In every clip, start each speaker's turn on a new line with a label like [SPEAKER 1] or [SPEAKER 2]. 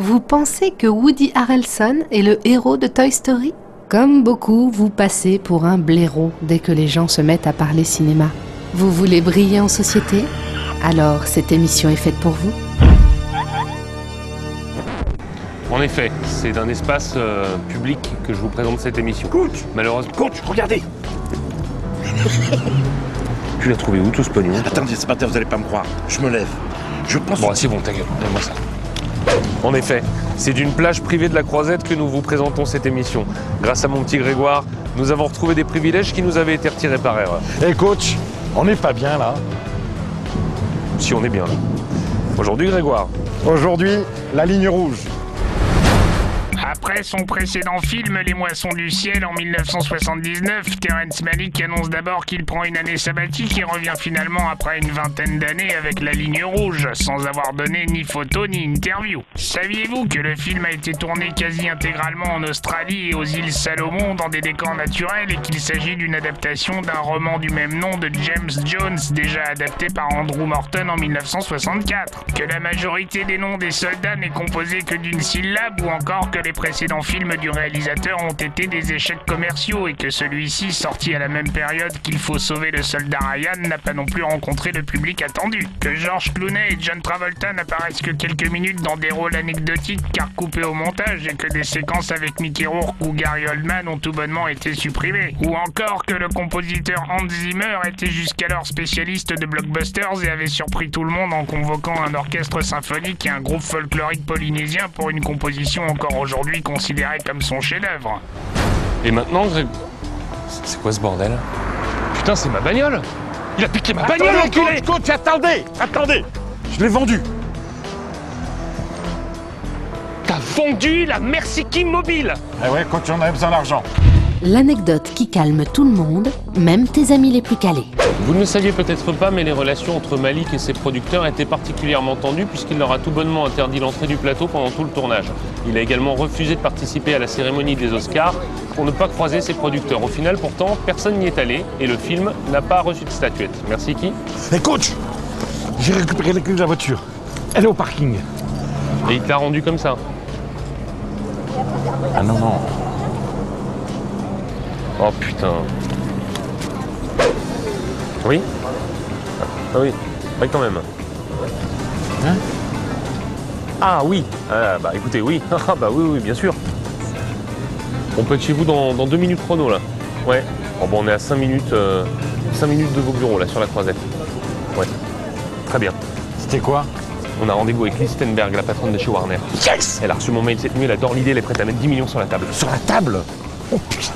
[SPEAKER 1] Vous pensez que Woody Harrelson est le héros de Toy Story? Comme beaucoup, vous passez pour un blaireau dès que les gens se mettent à parler cinéma. Vous voulez briller en société? Alors cette émission est faite pour vous
[SPEAKER 2] En effet, c'est d'un espace euh, public que je vous présente cette émission.
[SPEAKER 3] Coach
[SPEAKER 2] Malheureusement,
[SPEAKER 3] Coach, regardez
[SPEAKER 2] tu l'as trouvé où tout ce pognon?
[SPEAKER 3] Attendez, ce matin, vous allez pas me croire. Je me lève. Je pense...
[SPEAKER 2] Bon, c'est bon, ta gueule, donne-moi ça. En effet, c'est d'une plage privée de la Croisette que nous vous présentons cette émission. Grâce à mon petit Grégoire, nous avons retrouvé des privilèges qui nous avaient été retirés par erreur.
[SPEAKER 4] Eh coach, on n'est pas bien là.
[SPEAKER 2] Si on est bien là. Aujourd'hui, Grégoire,
[SPEAKER 4] Aujourd'hui, la ligne rouge.
[SPEAKER 5] Après son précédent film Les Moissons du Ciel en 1979, Terrence Malick annonce d'abord qu'il prend une année sabbatique et revient finalement après une vingtaine d'années avec La Ligne Rouge, sans avoir donné ni photo ni interview. Saviez-vous que le film a été tourné quasi intégralement en Australie et aux îles Salomon dans des décors naturels et qu'il s'agit d'une adaptation d'un roman du même nom de James Jones déjà adapté par Andrew Morton en 1964 Que la majorité des noms des soldats n'est composé que d'une syllabe ou encore que les précédents films du réalisateur ont été des échecs commerciaux et que celui-ci, sorti à la même période qu'il faut sauver le soldat Ryan, n'a pas non plus rencontré le public attendu. Que George Clooney et John Travolta n'apparaissent que quelques minutes dans des rôles anecdotiques car coupés au montage et que des séquences avec Mickey Rourke ou Gary Oldman ont tout bonnement été supprimées. Ou encore que le compositeur Hans Zimmer était jusqu'alors spécialiste de blockbusters et avait surpris tout le monde en convoquant un orchestre symphonique et un groupe folklorique polynésien pour une composition encore aujourd'hui considérée comme son chef-d'œuvre.
[SPEAKER 2] et maintenant. C'est quoi ce bordel Putain, c'est ma bagnole Il a piqué ma bagnole,
[SPEAKER 4] Attendez,
[SPEAKER 2] enculé
[SPEAKER 4] coach, coach, attendez, attendez. Je l'ai vendu.
[SPEAKER 2] T'as vendu la Mercy Mobile
[SPEAKER 4] Eh ouais, coach, on avait besoin d'argent.
[SPEAKER 1] L'anecdote qui calme tout le monde, même tes amis les plus calés.
[SPEAKER 2] Vous ne le saviez peut-être pas, mais les relations entre Malik et ses producteurs étaient particulièrement tendues puisqu'il leur a tout bonnement interdit l'entrée du plateau pendant tout le tournage. Il a également refusé de participer à la cérémonie des Oscars pour ne pas croiser ses producteurs. Au final, pourtant, personne n'y est allé et le film n'a pas reçu de statuette. Merci qui
[SPEAKER 4] Eh coach, j'ai récupéré les clés de la voiture. Elle est au parking.
[SPEAKER 2] Et il t'a rendu comme ça?
[SPEAKER 4] Ah non, non.
[SPEAKER 2] Oh putain. Oui Ah oui, oui quand même.
[SPEAKER 4] Hein
[SPEAKER 2] Ah oui Ah bah écoutez, oui. Ah bah oui, oui, bien sûr. On peut être chez vous dans, dans deux minutes chrono là. Ouais. Oh bon, on est à 5 minutes, euh, cinq minutes de vos bureaux là sur la croisette. Ouais. Très bien.
[SPEAKER 4] C'était quoi?
[SPEAKER 2] On a rendez-vous avec Listenberg, la patronne de chez Warner.
[SPEAKER 4] Yes
[SPEAKER 2] Elle a reçu mon mail cette nuit, elle adore l'idée, elle est prête à mettre 10 millions sur la table.
[SPEAKER 4] Sur la table? Oh putain.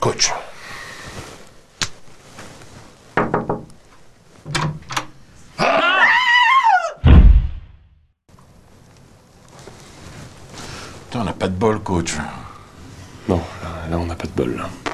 [SPEAKER 4] Coach. Putain, on pas de bol, coach.
[SPEAKER 2] Non, là, là, on n'a pas de bol là.